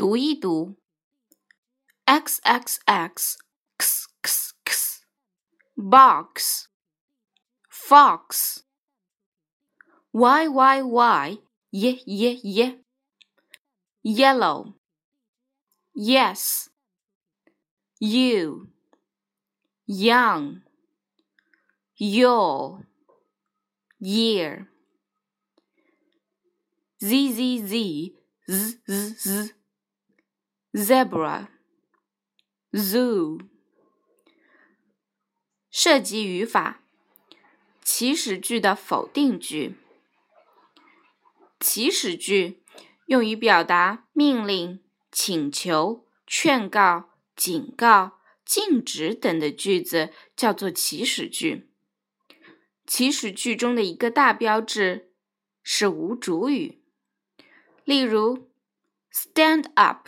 读一读：x x x x x x box fox y y y y y y yellow yes you young your year z z z z z z zebra zoo 涉及语法祈使句的否定句。祈使句用于表达命令、请求、劝告、警告、禁止等的句子，叫做祈使句。祈使句中的一个大标志是无主语，例如：Stand up,